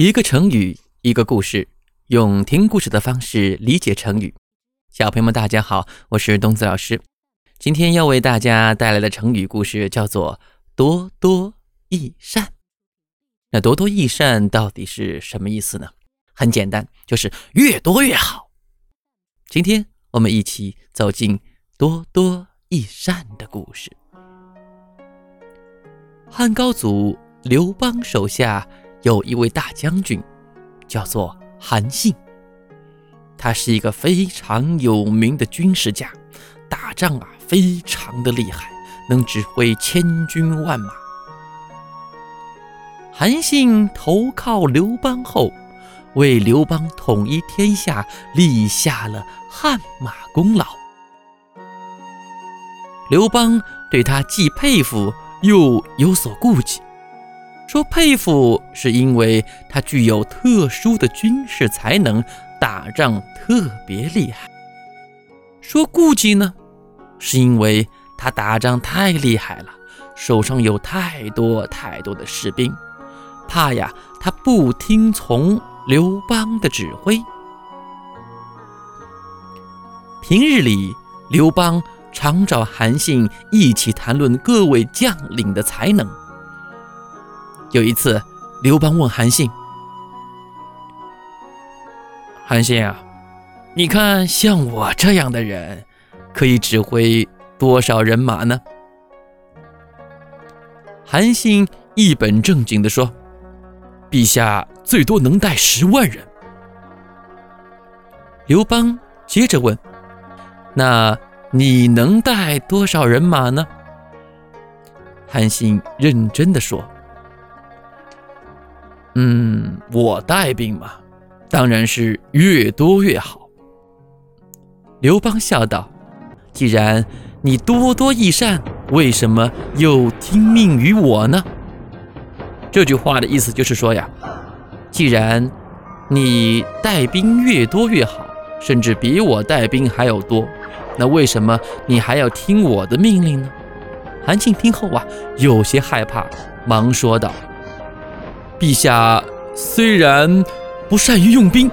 一个成语，一个故事，用听故事的方式理解成语。小朋友们，大家好，我是东子老师。今天要为大家带来的成语故事叫做“多多益善”。那“多多益善”到底是什么意思呢？很简单，就是越多越好。今天我们一起走进“多多益善”的故事。汉高祖刘邦手下。有一位大将军，叫做韩信。他是一个非常有名的军事家，打仗啊非常的厉害，能指挥千军万马。韩信投靠刘邦后，为刘邦统一天下立下了汗马功劳。刘邦对他既佩服又有所顾忌。说佩服是因为他具有特殊的军事才能，打仗特别厉害。说顾忌呢，是因为他打仗太厉害了，手上有太多太多的士兵，怕呀他不听从刘邦的指挥。平日里，刘邦常找韩信一起谈论各位将领的才能。有一次，刘邦问韩信：“韩信啊，你看像我这样的人，可以指挥多少人马呢？”韩信一本正经地说：“陛下最多能带十万人。”刘邦接着问：“那你能带多少人马呢？”韩信认真地说。嗯，我带兵嘛，当然是越多越好。刘邦笑道：“既然你多多益善，为什么又听命于我呢？”这句话的意思就是说呀，既然你带兵越多越好，甚至比我带兵还要多，那为什么你还要听我的命令呢？韩信听后啊，有些害怕，忙说道。陛下虽然不善于用兵，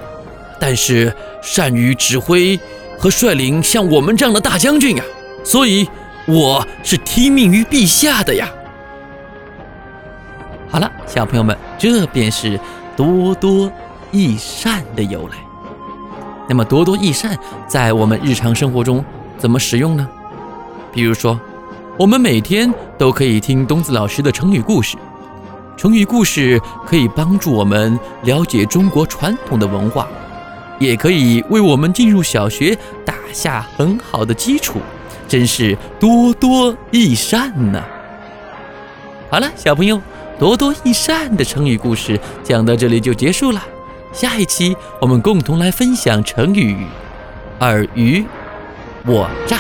但是善于指挥和率领像我们这样的大将军呀，所以我是听命于陛下的呀。好了，小朋友们，这便是多多益善的由来。那么，多多益善在我们日常生活中怎么使用呢？比如说，我们每天都可以听东子老师的成语故事。成语故事可以帮助我们了解中国传统的文化，也可以为我们进入小学打下很好的基础，真是多多益善呢。好了，小朋友，多多益善的成语故事讲到这里就结束了。下一期我们共同来分享成语“尔虞我诈”。